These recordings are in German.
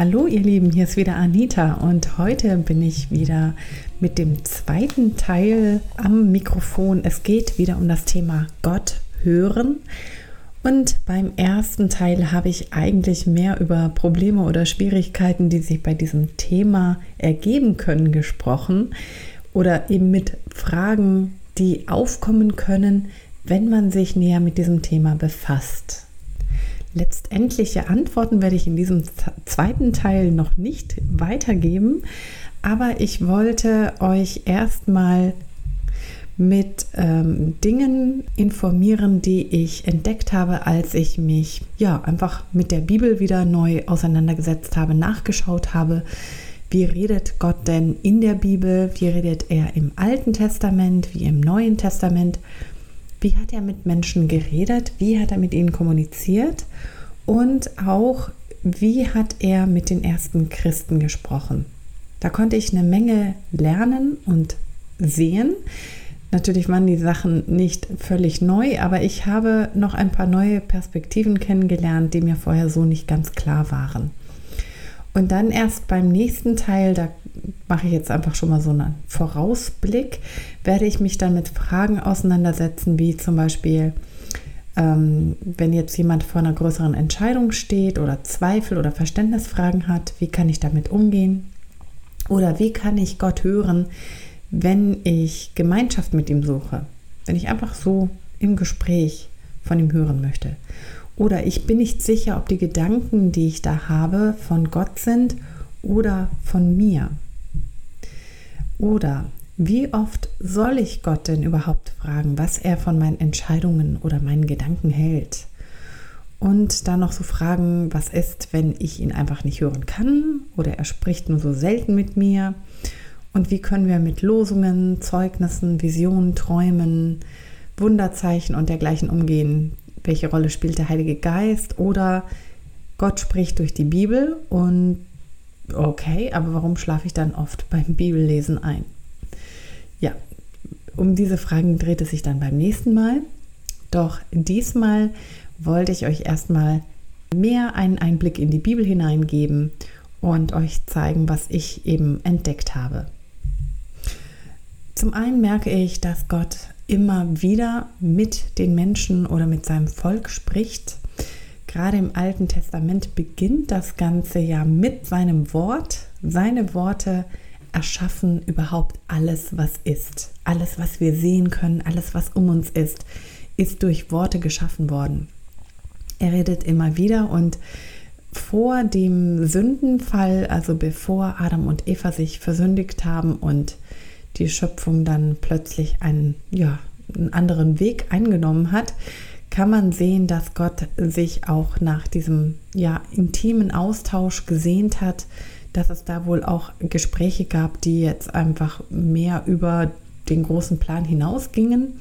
Hallo ihr Lieben, hier ist wieder Anita und heute bin ich wieder mit dem zweiten Teil am Mikrofon. Es geht wieder um das Thema Gott hören. Und beim ersten Teil habe ich eigentlich mehr über Probleme oder Schwierigkeiten, die sich bei diesem Thema ergeben können, gesprochen oder eben mit Fragen, die aufkommen können, wenn man sich näher mit diesem Thema befasst. Letztendliche Antworten werde ich in diesem zweiten Teil noch nicht weitergeben, aber ich wollte euch erstmal mit ähm, Dingen informieren, die ich entdeckt habe, als ich mich ja einfach mit der Bibel wieder neu auseinandergesetzt habe, nachgeschaut habe. Wie redet Gott denn in der Bibel? Wie redet er im Alten Testament, wie im Neuen Testament? Wie hat er mit Menschen geredet? Wie hat er mit ihnen kommuniziert? Und auch, wie hat er mit den ersten Christen gesprochen? Da konnte ich eine Menge lernen und sehen. Natürlich waren die Sachen nicht völlig neu, aber ich habe noch ein paar neue Perspektiven kennengelernt, die mir vorher so nicht ganz klar waren. Und dann erst beim nächsten Teil, da mache ich jetzt einfach schon mal so einen Vorausblick, werde ich mich dann mit Fragen auseinandersetzen, wie zum Beispiel, ähm, wenn jetzt jemand vor einer größeren Entscheidung steht oder Zweifel oder Verständnisfragen hat, wie kann ich damit umgehen? Oder wie kann ich Gott hören, wenn ich Gemeinschaft mit ihm suche? Wenn ich einfach so im Gespräch von ihm hören möchte. Oder ich bin nicht sicher, ob die Gedanken, die ich da habe, von Gott sind oder von mir. Oder wie oft soll ich Gott denn überhaupt fragen, was er von meinen Entscheidungen oder meinen Gedanken hält? Und dann noch so fragen, was ist, wenn ich ihn einfach nicht hören kann oder er spricht nur so selten mit mir? Und wie können wir mit Losungen, Zeugnissen, Visionen, Träumen, Wunderzeichen und dergleichen umgehen? welche Rolle spielt der Heilige Geist oder Gott spricht durch die Bibel und okay, aber warum schlafe ich dann oft beim Bibellesen ein? Ja, um diese Fragen dreht es sich dann beim nächsten Mal. Doch diesmal wollte ich euch erstmal mehr einen Einblick in die Bibel hineingeben und euch zeigen, was ich eben entdeckt habe. Zum einen merke ich, dass Gott immer wieder mit den Menschen oder mit seinem Volk spricht. Gerade im Alten Testament beginnt das Ganze ja mit seinem Wort. Seine Worte erschaffen überhaupt alles, was ist. Alles, was wir sehen können, alles, was um uns ist, ist durch Worte geschaffen worden. Er redet immer wieder und vor dem Sündenfall, also bevor Adam und Eva sich versündigt haben und die Schöpfung dann plötzlich einen, ja, einen anderen Weg eingenommen hat, kann man sehen, dass Gott sich auch nach diesem ja, intimen Austausch gesehnt hat, dass es da wohl auch Gespräche gab, die jetzt einfach mehr über den großen Plan hinausgingen.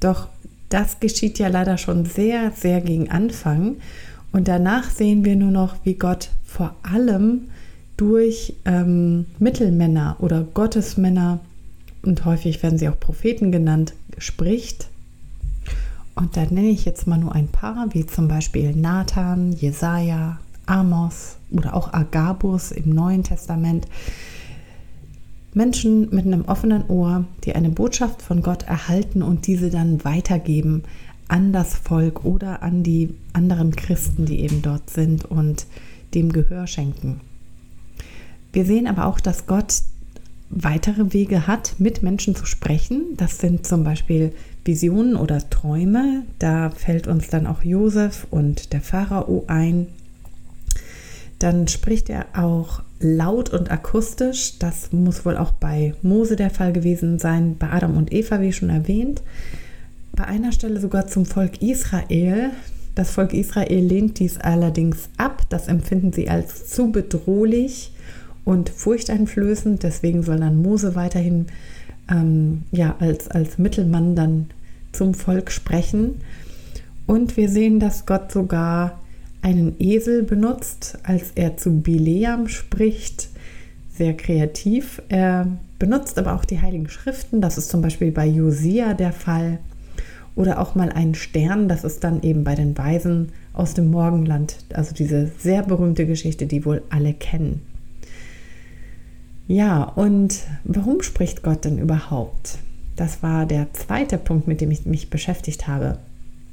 Doch das geschieht ja leider schon sehr, sehr gegen Anfang. Und danach sehen wir nur noch, wie Gott vor allem durch ähm, Mittelmänner oder Gottesmänner und häufig werden sie auch Propheten genannt, spricht. Und da nenne ich jetzt mal nur ein paar, wie zum Beispiel Nathan, Jesaja, Amos oder auch Agabus im Neuen Testament. Menschen mit einem offenen Ohr, die eine Botschaft von Gott erhalten und diese dann weitergeben an das Volk oder an die anderen Christen, die eben dort sind und dem Gehör schenken. Wir sehen aber auch, dass Gott weitere Wege hat, mit Menschen zu sprechen. Das sind zum Beispiel Visionen oder Träume. Da fällt uns dann auch Josef und der Pharao ein. Dann spricht er auch laut und akustisch. Das muss wohl auch bei Mose der Fall gewesen sein, bei Adam und Eva, wie schon erwähnt. Bei einer Stelle sogar zum Volk Israel. Das Volk Israel lehnt dies allerdings ab. Das empfinden sie als zu bedrohlich und furchteinflößend. Deswegen soll dann Mose weiterhin ähm, ja, als, als Mittelmann dann zum Volk sprechen. Und wir sehen, dass Gott sogar einen Esel benutzt, als er zu Bileam spricht. Sehr kreativ. Er benutzt aber auch die Heiligen Schriften. Das ist zum Beispiel bei Josia der Fall. oder auch mal einen Stern, das ist dann eben bei den Weisen aus dem Morgenland, also diese sehr berühmte Geschichte, die wohl alle kennen. Ja, und warum spricht Gott denn überhaupt? Das war der zweite Punkt, mit dem ich mich beschäftigt habe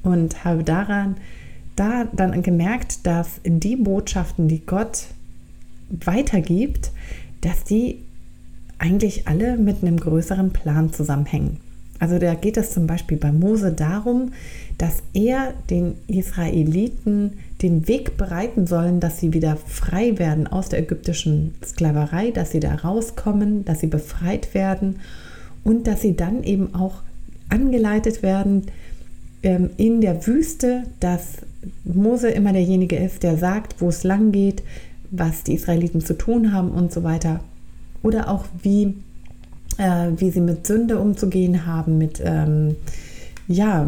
und habe daran da dann gemerkt, dass die Botschaften, die Gott weitergibt, dass die eigentlich alle mit einem größeren Plan zusammenhängen. Also da geht es zum Beispiel bei Mose darum, dass er den Israeliten den Weg bereiten sollen, dass sie wieder frei werden aus der ägyptischen Sklaverei, dass sie da rauskommen, dass sie befreit werden und dass sie dann eben auch angeleitet werden ähm, in der Wüste, dass Mose immer derjenige ist, der sagt, wo es lang geht, was die Israeliten zu tun haben und so weiter. Oder auch wie, äh, wie sie mit Sünde umzugehen haben, mit, ähm, ja,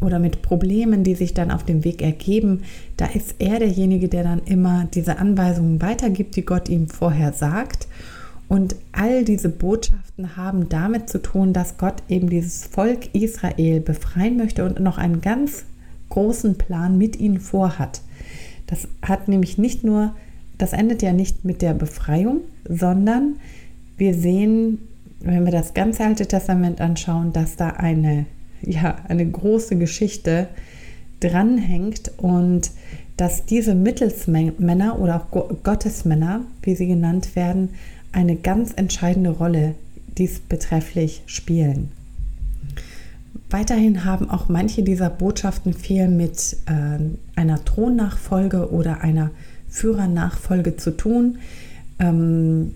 oder mit Problemen, die sich dann auf dem Weg ergeben. Da ist er derjenige, der dann immer diese Anweisungen weitergibt, die Gott ihm vorher sagt. Und all diese Botschaften haben damit zu tun, dass Gott eben dieses Volk Israel befreien möchte und noch einen ganz großen Plan mit ihnen vorhat. Das hat nämlich nicht nur, das endet ja nicht mit der Befreiung, sondern wir sehen, wenn wir das ganze Alte Testament anschauen, dass da eine, ja, eine große Geschichte dranhängt und dass diese Mittelsmänner oder auch Gottesmänner, wie sie genannt werden, eine ganz entscheidende Rolle diesbetrefflich spielen. Weiterhin haben auch manche dieser Botschaften viel mit äh, einer Thronnachfolge oder einer Führernachfolge zu tun. Ähm,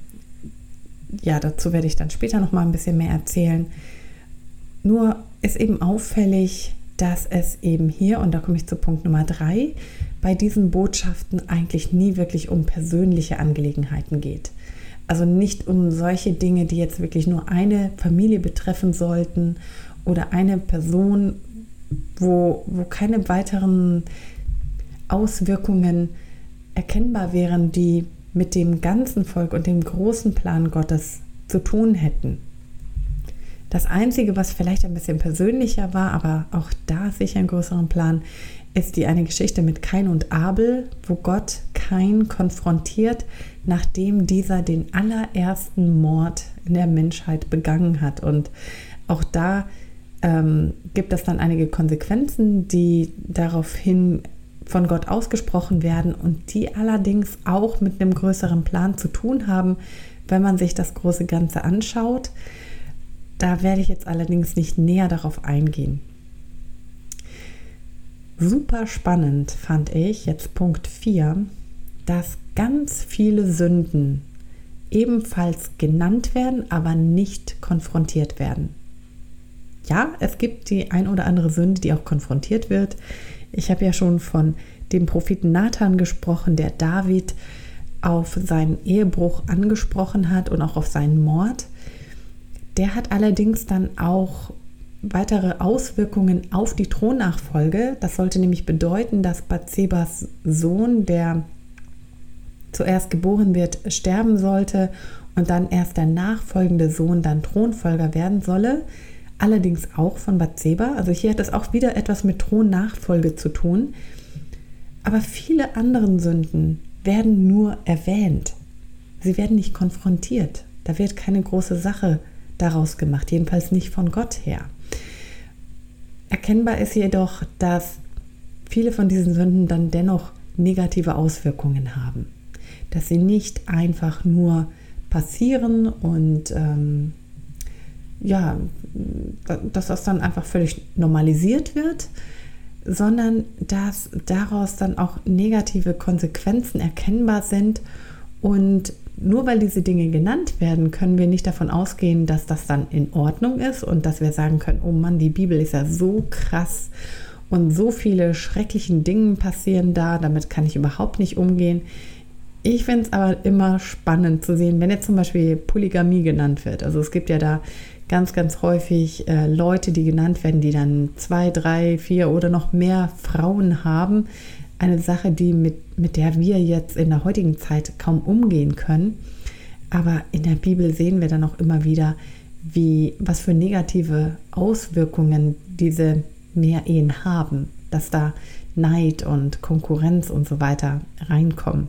ja, dazu werde ich dann später noch mal ein bisschen mehr erzählen. Nur ist eben auffällig, dass es eben hier, und da komme ich zu Punkt Nummer drei, bei diesen Botschaften eigentlich nie wirklich um persönliche Angelegenheiten geht. Also nicht um solche Dinge, die jetzt wirklich nur eine Familie betreffen sollten oder eine Person, wo, wo keine weiteren Auswirkungen erkennbar wären, die mit dem ganzen Volk und dem großen Plan Gottes zu tun hätten. Das Einzige, was vielleicht ein bisschen persönlicher war, aber auch da sicher einen größeren Plan, ist die eine Geschichte mit Kain und Abel, wo Gott Kain konfrontiert, nachdem dieser den allerersten Mord in der Menschheit begangen hat. Und auch da ähm, gibt es dann einige Konsequenzen, die daraufhin von Gott ausgesprochen werden und die allerdings auch mit einem größeren Plan zu tun haben, wenn man sich das große Ganze anschaut. Da werde ich jetzt allerdings nicht näher darauf eingehen. Super spannend fand ich jetzt Punkt 4, dass ganz viele Sünden ebenfalls genannt werden, aber nicht konfrontiert werden. Ja, es gibt die ein oder andere Sünde, die auch konfrontiert wird. Ich habe ja schon von dem Propheten Nathan gesprochen, der David auf seinen Ehebruch angesprochen hat und auch auf seinen Mord. Der hat allerdings dann auch weitere Auswirkungen auf die Thronnachfolge. Das sollte nämlich bedeuten, dass Bathsebas Sohn, der zuerst geboren wird, sterben sollte und dann erst der nachfolgende Sohn dann Thronfolger werden solle. Allerdings auch von Bathseba. Also hier hat es auch wieder etwas mit Thronnachfolge zu tun. Aber viele anderen Sünden werden nur erwähnt. Sie werden nicht konfrontiert. Da wird keine große Sache daraus gemacht, jedenfalls nicht von Gott her. Erkennbar ist jedoch, dass viele von diesen Sünden dann dennoch negative Auswirkungen haben. Dass sie nicht einfach nur passieren und ähm, ja, dass das dann einfach völlig normalisiert wird, sondern dass daraus dann auch negative Konsequenzen erkennbar sind und nur weil diese Dinge genannt werden, können wir nicht davon ausgehen, dass das dann in Ordnung ist und dass wir sagen können, oh Mann, die Bibel ist ja so krass und so viele schrecklichen Dinge passieren da, damit kann ich überhaupt nicht umgehen. Ich finde es aber immer spannend zu sehen, wenn jetzt zum Beispiel Polygamie genannt wird. Also es gibt ja da ganz, ganz häufig äh, Leute, die genannt werden, die dann zwei, drei, vier oder noch mehr Frauen haben eine Sache, die mit, mit der wir jetzt in der heutigen Zeit kaum umgehen können. Aber in der Bibel sehen wir dann auch immer wieder, wie, was für negative Auswirkungen diese Mehrehen haben, dass da Neid und Konkurrenz und so weiter reinkommen.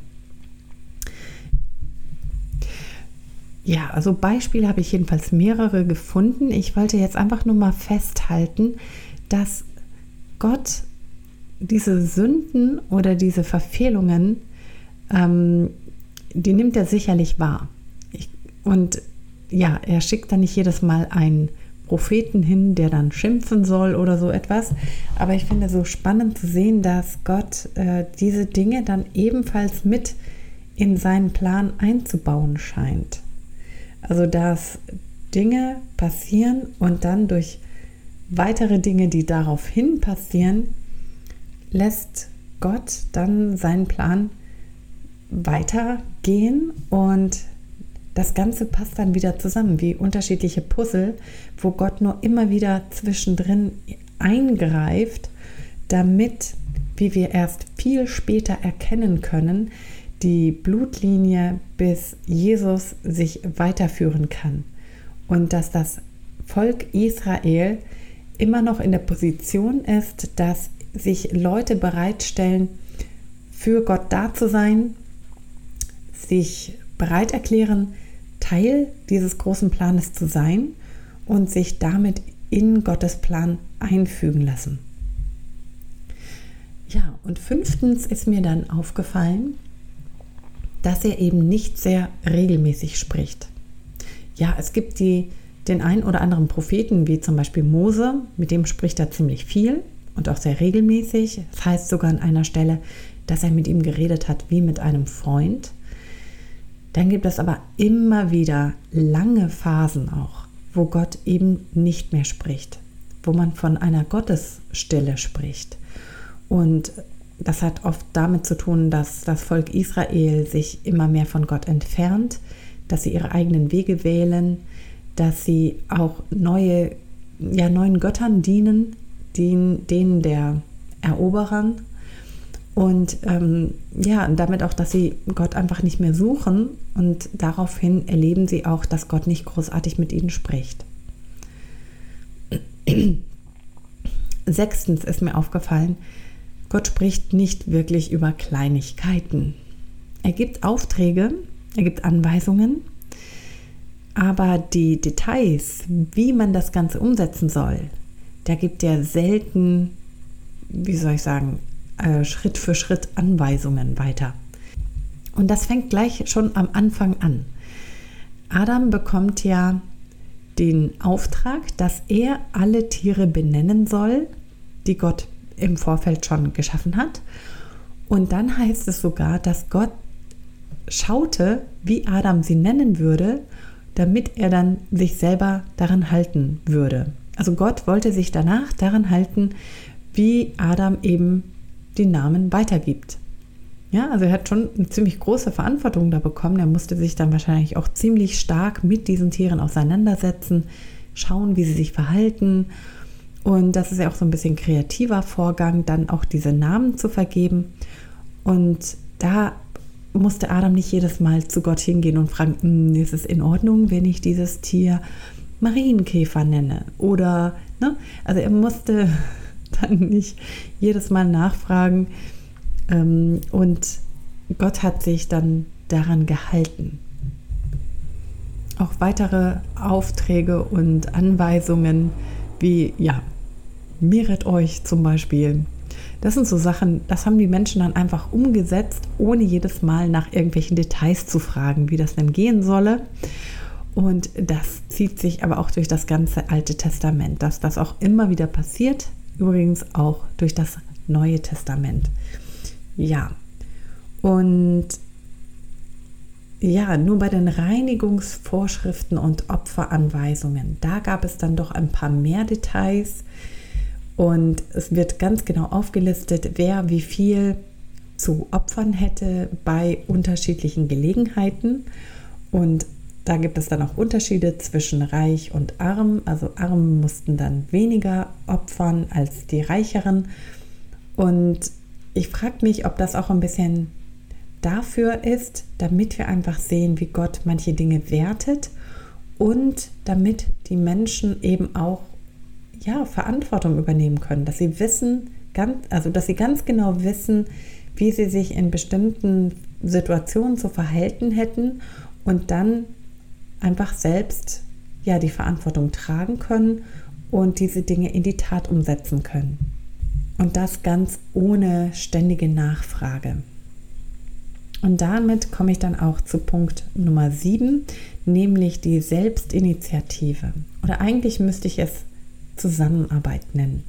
Ja, also Beispiele habe ich jedenfalls mehrere gefunden. Ich wollte jetzt einfach nur mal festhalten, dass Gott diese Sünden oder diese Verfehlungen, ähm, die nimmt er sicherlich wahr. Ich, und ja, er schickt dann nicht jedes Mal einen Propheten hin, der dann schimpfen soll oder so etwas. Aber ich finde so spannend zu sehen, dass Gott äh, diese Dinge dann ebenfalls mit in seinen Plan einzubauen scheint. Also dass Dinge passieren und dann durch weitere Dinge, die daraufhin passieren, lässt Gott dann seinen Plan weitergehen und das Ganze passt dann wieder zusammen, wie unterschiedliche Puzzle, wo Gott nur immer wieder zwischendrin eingreift, damit, wie wir erst viel später erkennen können, die Blutlinie bis Jesus sich weiterführen kann. Und dass das Volk Israel immer noch in der Position ist, dass sich Leute bereitstellen, für Gott da zu sein, sich bereit erklären, Teil dieses großen Planes zu sein und sich damit in Gottes Plan einfügen lassen. Ja, und fünftens ist mir dann aufgefallen, dass er eben nicht sehr regelmäßig spricht. Ja, es gibt die, den einen oder anderen Propheten, wie zum Beispiel Mose, mit dem spricht er ziemlich viel und auch sehr regelmäßig. Das heißt sogar an einer Stelle, dass er mit ihm geredet hat wie mit einem Freund. Dann gibt es aber immer wieder lange Phasen auch, wo Gott eben nicht mehr spricht, wo man von einer Gottesstille spricht. Und das hat oft damit zu tun, dass das Volk Israel sich immer mehr von Gott entfernt, dass sie ihre eigenen Wege wählen, dass sie auch neue, ja, neuen Göttern dienen, denen, denen der Eroberern und ähm, ja, damit auch, dass sie Gott einfach nicht mehr suchen und daraufhin erleben sie auch, dass Gott nicht großartig mit ihnen spricht. Sechstens ist mir aufgefallen, Gott spricht nicht wirklich über Kleinigkeiten. Er gibt Aufträge, er gibt Anweisungen, aber die Details, wie man das Ganze umsetzen soll, da gibt er selten, wie soll ich sagen, äh, Schritt für Schritt Anweisungen weiter. Und das fängt gleich schon am Anfang an. Adam bekommt ja den Auftrag, dass er alle Tiere benennen soll, die Gott im Vorfeld schon geschaffen hat. Und dann heißt es sogar, dass Gott schaute, wie Adam sie nennen würde, damit er dann sich selber daran halten würde. Also Gott wollte sich danach daran halten, wie Adam eben die Namen weitergibt. Ja, also er hat schon eine ziemlich große Verantwortung da bekommen. Er musste sich dann wahrscheinlich auch ziemlich stark mit diesen Tieren auseinandersetzen, schauen, wie sie sich verhalten. Und das ist ja auch so ein bisschen kreativer Vorgang, dann auch diese Namen zu vergeben. Und da musste Adam nicht jedes Mal zu Gott hingehen und fragen, hm, ist es in Ordnung, wenn ich dieses Tier Marienkäfer nenne? Oder, ne? Also er musste dann nicht jedes Mal nachfragen. Ähm, und Gott hat sich dann daran gehalten. Auch weitere Aufträge und Anweisungen wie, ja, mehret euch zum Beispiel. Das sind so Sachen, das haben die Menschen dann einfach umgesetzt, ohne jedes Mal nach irgendwelchen Details zu fragen, wie das denn gehen solle. Und das zieht sich aber auch durch das ganze Alte Testament, dass das auch immer wieder passiert, übrigens auch durch das Neue Testament. Ja, und ja, nur bei den Reinigungsvorschriften und Opferanweisungen, da gab es dann doch ein paar mehr Details. Und es wird ganz genau aufgelistet, wer wie viel zu opfern hätte bei unterschiedlichen Gelegenheiten. Und da gibt es dann auch Unterschiede zwischen reich und arm. Also arm mussten dann weniger opfern als die reicheren. Und ich frage mich, ob das auch ein bisschen dafür ist, damit wir einfach sehen, wie Gott manche Dinge wertet und damit die Menschen eben auch ja, Verantwortung übernehmen können, dass sie wissen, ganz, also dass sie ganz genau wissen, wie sie sich in bestimmten Situationen zu verhalten hätten und dann einfach selbst ja die Verantwortung tragen können und diese Dinge in die Tat umsetzen können. Und das ganz ohne ständige Nachfrage. Und damit komme ich dann auch zu Punkt Nummer 7, nämlich die Selbstinitiative. Oder eigentlich müsste ich es Zusammenarbeit nennen.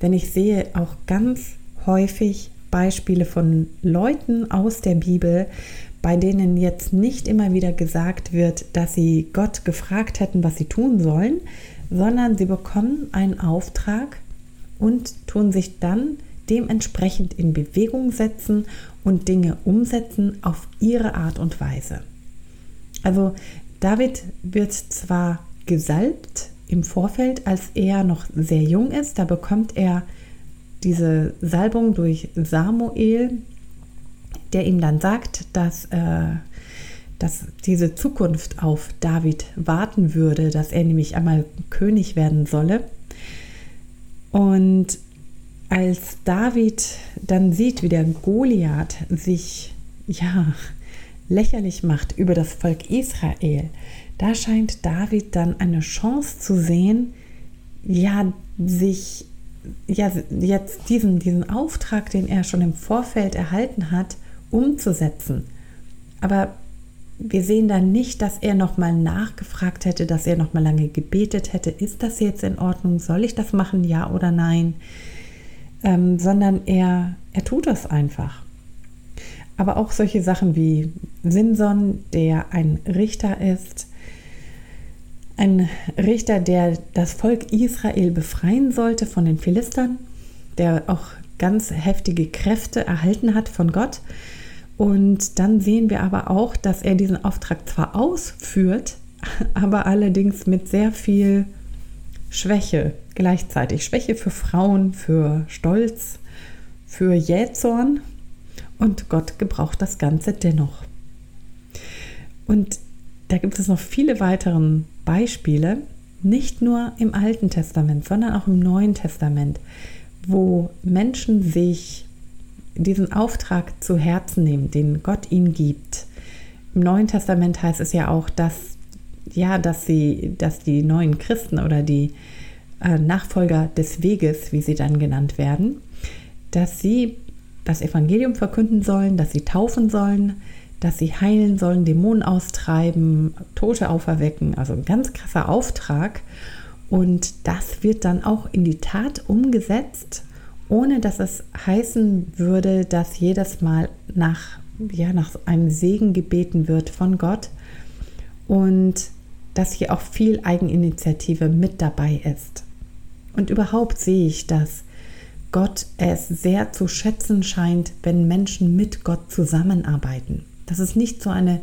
Denn ich sehe auch ganz häufig Beispiele von Leuten aus der Bibel, bei denen jetzt nicht immer wieder gesagt wird, dass sie Gott gefragt hätten, was sie tun sollen, sondern sie bekommen einen Auftrag und tun sich dann dementsprechend in Bewegung setzen und Dinge umsetzen auf ihre Art und Weise. Also David wird zwar gesalbt im Vorfeld, als er noch sehr jung ist, da bekommt er diese Salbung durch Samuel, der ihm dann sagt, dass, äh, dass diese Zukunft auf David warten würde, dass er nämlich einmal König werden solle. Und als David dann sieht, wie der Goliath sich ja lächerlich macht über das Volk Israel, da scheint David dann eine Chance zu sehen, ja, sich ja, jetzt diesen, diesen Auftrag, den er schon im Vorfeld erhalten hat, umzusetzen. Aber wir sehen dann nicht, dass er nochmal nachgefragt hätte, dass er nochmal lange gebetet hätte, ist das jetzt in Ordnung, soll ich das machen, ja oder nein, ähm, sondern er, er tut das einfach. Aber auch solche Sachen wie Simson, der ein Richter ist, ein Richter, der das Volk Israel befreien sollte von den Philistern, der auch ganz heftige Kräfte erhalten hat von Gott. Und dann sehen wir aber auch, dass er diesen Auftrag zwar ausführt, aber allerdings mit sehr viel Schwäche gleichzeitig. Schwäche für Frauen, für Stolz, für Jähzorn. Und Gott gebraucht das Ganze dennoch. Und da gibt es noch viele weitere Beispiele, nicht nur im Alten Testament, sondern auch im Neuen Testament, wo Menschen sich diesen Auftrag zu Herzen nehmen, den Gott ihnen gibt. Im Neuen Testament heißt es ja auch, dass ja, dass sie, dass die neuen Christen oder die äh, Nachfolger des Weges, wie sie dann genannt werden, dass sie das Evangelium verkünden sollen, dass sie taufen sollen, dass sie heilen sollen, Dämonen austreiben, Tote auferwecken. Also ein ganz krasser Auftrag. Und das wird dann auch in die Tat umgesetzt, ohne dass es heißen würde, dass jedes Mal nach, ja, nach einem Segen gebeten wird von Gott. Und dass hier auch viel Eigeninitiative mit dabei ist. Und überhaupt sehe ich, dass Gott es sehr zu schätzen scheint, wenn Menschen mit Gott zusammenarbeiten dass es nicht so eine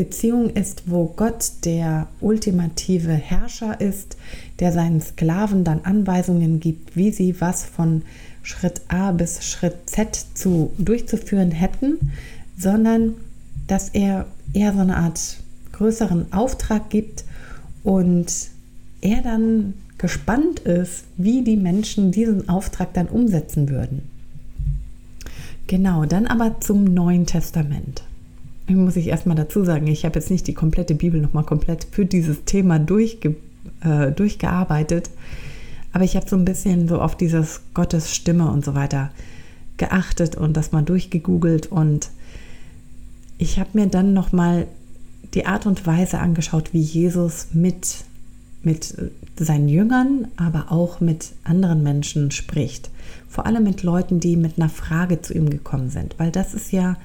Beziehung ist, wo Gott der ultimative Herrscher ist, der seinen Sklaven dann Anweisungen gibt, wie sie was von Schritt A bis Schritt Z zu durchzuführen hätten, sondern dass er eher so eine Art größeren Auftrag gibt und er dann gespannt ist, wie die Menschen diesen Auftrag dann umsetzen würden. Genau, dann aber zum Neuen Testament muss ich erstmal dazu sagen, ich habe jetzt nicht die komplette Bibel nochmal komplett für dieses Thema durchge, äh, durchgearbeitet, aber ich habe so ein bisschen so auf dieses Gottes Stimme und so weiter geachtet und das mal durchgegoogelt und ich habe mir dann nochmal die Art und Weise angeschaut, wie Jesus mit, mit seinen Jüngern, aber auch mit anderen Menschen spricht. Vor allem mit Leuten, die mit einer Frage zu ihm gekommen sind, weil das ist ja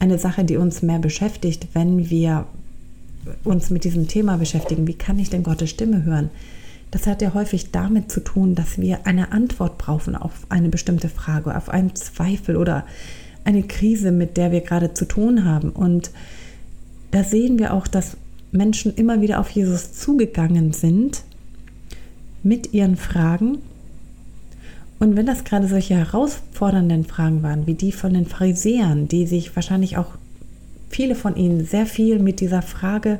eine Sache, die uns mehr beschäftigt, wenn wir uns mit diesem Thema beschäftigen. Wie kann ich denn Gottes Stimme hören? Das hat ja häufig damit zu tun, dass wir eine Antwort brauchen auf eine bestimmte Frage, auf einen Zweifel oder eine Krise, mit der wir gerade zu tun haben. Und da sehen wir auch, dass Menschen immer wieder auf Jesus zugegangen sind mit ihren Fragen und wenn das gerade solche herausfordernden Fragen waren, wie die von den Pharisäern, die sich wahrscheinlich auch viele von ihnen sehr viel mit dieser Frage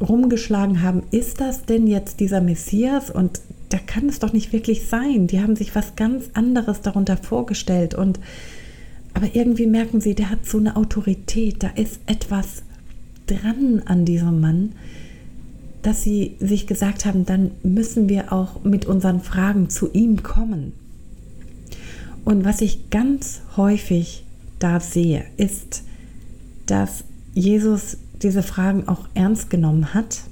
rumgeschlagen haben, ist das denn jetzt dieser Messias? Und da kann es doch nicht wirklich sein. Die haben sich was ganz anderes darunter vorgestellt. Und aber irgendwie merken sie, der hat so eine Autorität, da ist etwas dran an diesem Mann, dass sie sich gesagt haben, dann müssen wir auch mit unseren Fragen zu ihm kommen. Und was ich ganz häufig da sehe, ist, dass Jesus diese Fragen auch ernst genommen hat,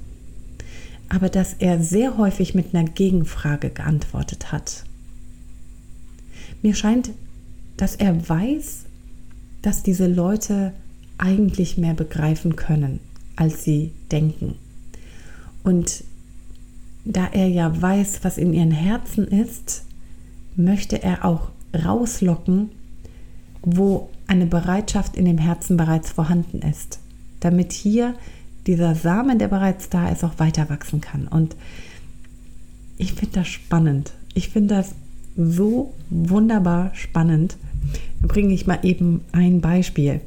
aber dass er sehr häufig mit einer Gegenfrage geantwortet hat. Mir scheint, dass er weiß, dass diese Leute eigentlich mehr begreifen können, als sie denken. Und da er ja weiß, was in ihren Herzen ist, möchte er auch rauslocken, wo eine Bereitschaft in dem Herzen bereits vorhanden ist, damit hier dieser Samen, der bereits da ist, auch weiter wachsen kann. Und ich finde das spannend. Ich finde das so wunderbar spannend. Da bringe ich mal eben ein Beispiel.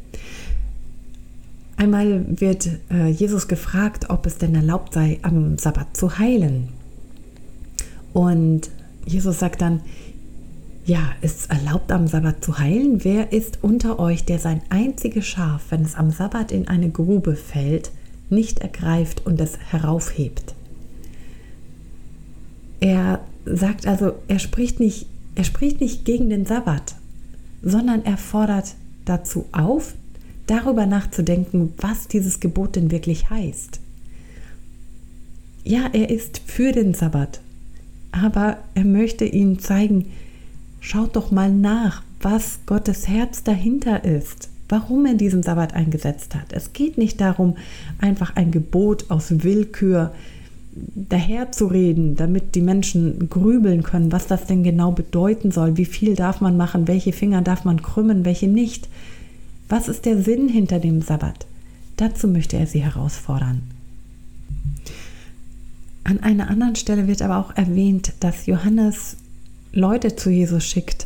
Einmal wird äh, Jesus gefragt, ob es denn erlaubt sei, am Sabbat zu heilen. Und Jesus sagt dann, ja, ist es erlaubt, am Sabbat zu heilen? Wer ist unter euch, der sein einziges Schaf, wenn es am Sabbat in eine Grube fällt, nicht ergreift und es heraufhebt? Er sagt also, er spricht nicht, er spricht nicht gegen den Sabbat, sondern er fordert dazu auf, darüber nachzudenken, was dieses Gebot denn wirklich heißt. Ja, er ist für den Sabbat, aber er möchte ihnen zeigen, schaut doch mal nach, was Gottes Herz dahinter ist, warum er diesen Sabbat eingesetzt hat. Es geht nicht darum, einfach ein Gebot aus Willkür daherzureden, damit die Menschen grübeln können, was das denn genau bedeuten soll, wie viel darf man machen, welche Finger darf man krümmen, welche nicht. Was ist der Sinn hinter dem Sabbat? Dazu möchte er sie herausfordern. An einer anderen Stelle wird aber auch erwähnt, dass Johannes Leute zu Jesus schickt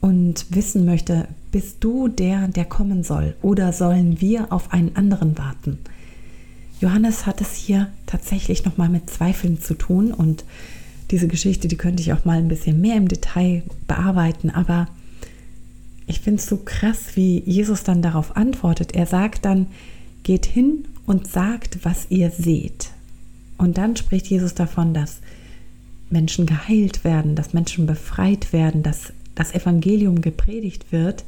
und wissen möchte, bist du der, der kommen soll oder sollen wir auf einen anderen warten? Johannes hat es hier tatsächlich nochmal mit Zweifeln zu tun und diese Geschichte, die könnte ich auch mal ein bisschen mehr im Detail bearbeiten, aber ich finde es so krass, wie Jesus dann darauf antwortet. Er sagt dann, geht hin und sagt, was ihr seht. Und dann spricht Jesus davon, dass Menschen geheilt werden, dass Menschen befreit werden, dass das Evangelium gepredigt wird.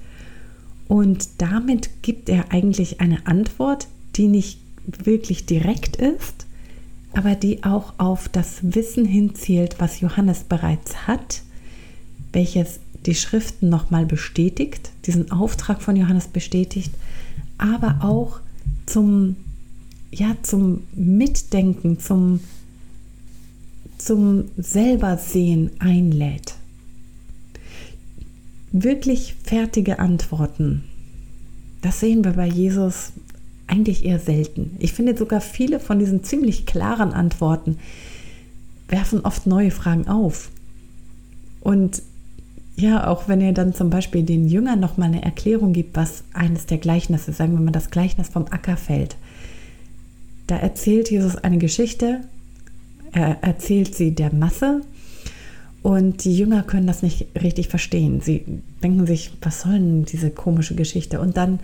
Und damit gibt er eigentlich eine Antwort, die nicht wirklich direkt ist, aber die auch auf das Wissen hinzielt, was Johannes bereits hat, welches die Schriften nochmal bestätigt, diesen Auftrag von Johannes bestätigt, aber auch zum, ja, zum Mitdenken, zum, zum Selbersehen einlädt. Wirklich fertige Antworten, das sehen wir bei Jesus eigentlich eher selten. Ich finde sogar viele von diesen ziemlich klaren Antworten werfen oft neue Fragen auf. Und ja, auch wenn er dann zum Beispiel den Jüngern nochmal eine Erklärung gibt, was eines der Gleichnisse, sagen wir mal das Gleichnis vom Ackerfeld, da erzählt Jesus eine Geschichte, er erzählt sie der Masse und die Jünger können das nicht richtig verstehen. Sie denken sich, was soll denn diese komische Geschichte? Und dann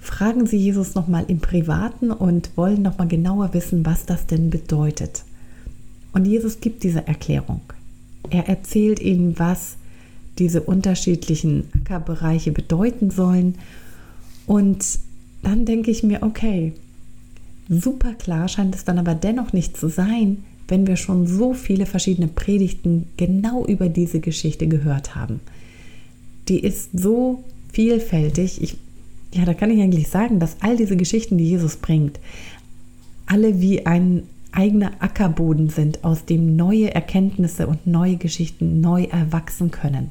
fragen sie Jesus nochmal im Privaten und wollen nochmal genauer wissen, was das denn bedeutet. Und Jesus gibt diese Erklärung. Er erzählt ihnen, was diese unterschiedlichen Ackerbereiche bedeuten sollen. Und dann denke ich mir, okay, super klar scheint es dann aber dennoch nicht zu sein, wenn wir schon so viele verschiedene Predigten genau über diese Geschichte gehört haben. Die ist so vielfältig. Ich ja, da kann ich eigentlich sagen, dass all diese Geschichten, die Jesus bringt, alle wie ein eigener Ackerboden sind, aus dem neue Erkenntnisse und neue Geschichten neu erwachsen können.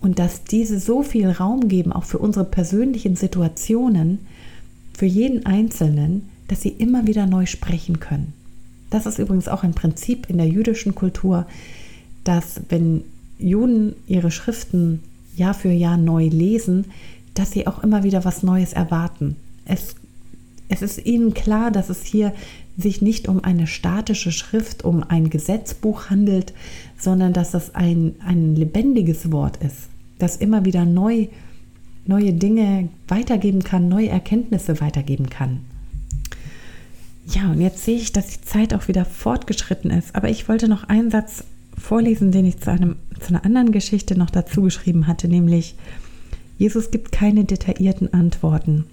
Und dass diese so viel Raum geben, auch für unsere persönlichen Situationen, für jeden Einzelnen, dass sie immer wieder neu sprechen können. Das ist übrigens auch ein Prinzip in der jüdischen Kultur, dass wenn Juden ihre Schriften Jahr für Jahr neu lesen, dass sie auch immer wieder was Neues erwarten. Es, es ist ihnen klar, dass es hier sich nicht um eine statische Schrift, um ein Gesetzbuch handelt, sondern dass das ein, ein lebendiges Wort ist, das immer wieder neu, neue Dinge weitergeben kann, neue Erkenntnisse weitergeben kann. Ja, und jetzt sehe ich, dass die Zeit auch wieder fortgeschritten ist, aber ich wollte noch einen Satz vorlesen, den ich zu, einem, zu einer anderen Geschichte noch dazu geschrieben hatte, nämlich Jesus gibt keine detaillierten Antworten.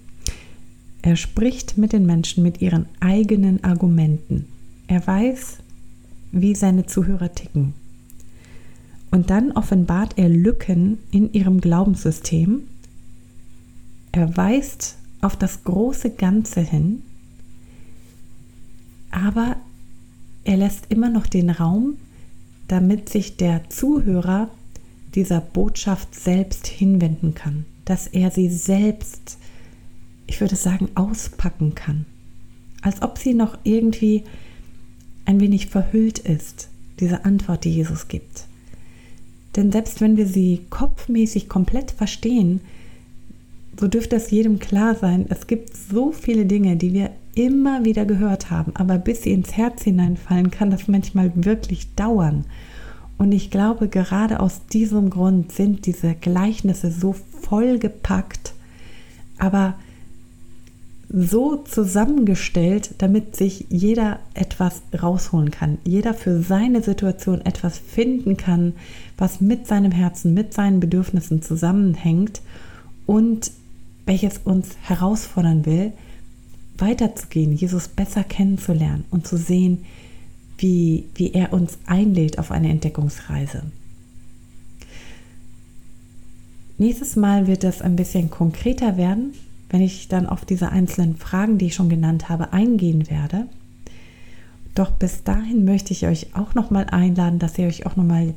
Er spricht mit den Menschen mit ihren eigenen Argumenten. Er weiß, wie seine Zuhörer ticken. Und dann offenbart er Lücken in ihrem Glaubenssystem. Er weist auf das große Ganze hin, aber er lässt immer noch den Raum, damit sich der Zuhörer dieser Botschaft selbst hinwenden kann, dass er sie selbst ich würde sagen, auspacken kann. Als ob sie noch irgendwie ein wenig verhüllt ist, diese Antwort, die Jesus gibt. Denn selbst wenn wir sie kopfmäßig komplett verstehen, so dürfte es jedem klar sein, es gibt so viele Dinge, die wir immer wieder gehört haben, aber bis sie ins Herz hineinfallen, kann das manchmal wirklich dauern. Und ich glaube, gerade aus diesem Grund sind diese Gleichnisse so vollgepackt, aber so zusammengestellt, damit sich jeder etwas rausholen kann, jeder für seine Situation etwas finden kann, was mit seinem Herzen, mit seinen Bedürfnissen zusammenhängt und welches uns herausfordern will, weiterzugehen, Jesus besser kennenzulernen und zu sehen, wie, wie er uns einlädt auf eine Entdeckungsreise. Nächstes Mal wird es ein bisschen konkreter werden wenn ich dann auf diese einzelnen Fragen, die ich schon genannt habe, eingehen werde. Doch bis dahin möchte ich euch auch noch mal einladen, dass ihr euch auch noch mal,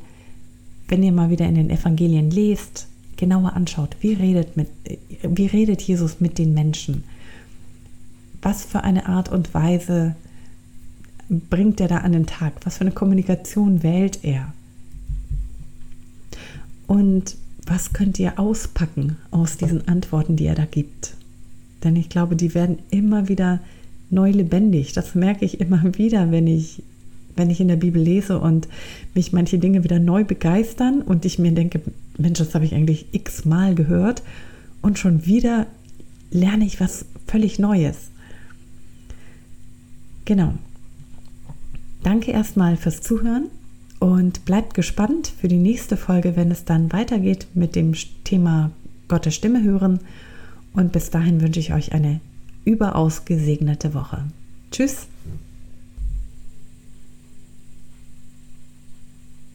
wenn ihr mal wieder in den Evangelien lest, genauer anschaut, wie redet, mit, wie redet Jesus mit den Menschen? Was für eine Art und Weise bringt er da an den Tag? Was für eine Kommunikation wählt er? Und was könnt ihr auspacken aus diesen Antworten, die er da gibt? Denn ich glaube, die werden immer wieder neu lebendig. Das merke ich immer wieder, wenn ich, wenn ich in der Bibel lese und mich manche Dinge wieder neu begeistern und ich mir denke, Mensch, das habe ich eigentlich x-mal gehört und schon wieder lerne ich was völlig Neues. Genau. Danke erstmal fürs Zuhören und bleibt gespannt für die nächste Folge, wenn es dann weitergeht mit dem Thema Gottes Stimme hören und bis dahin wünsche ich euch eine überaus gesegnete Woche. Tschüss!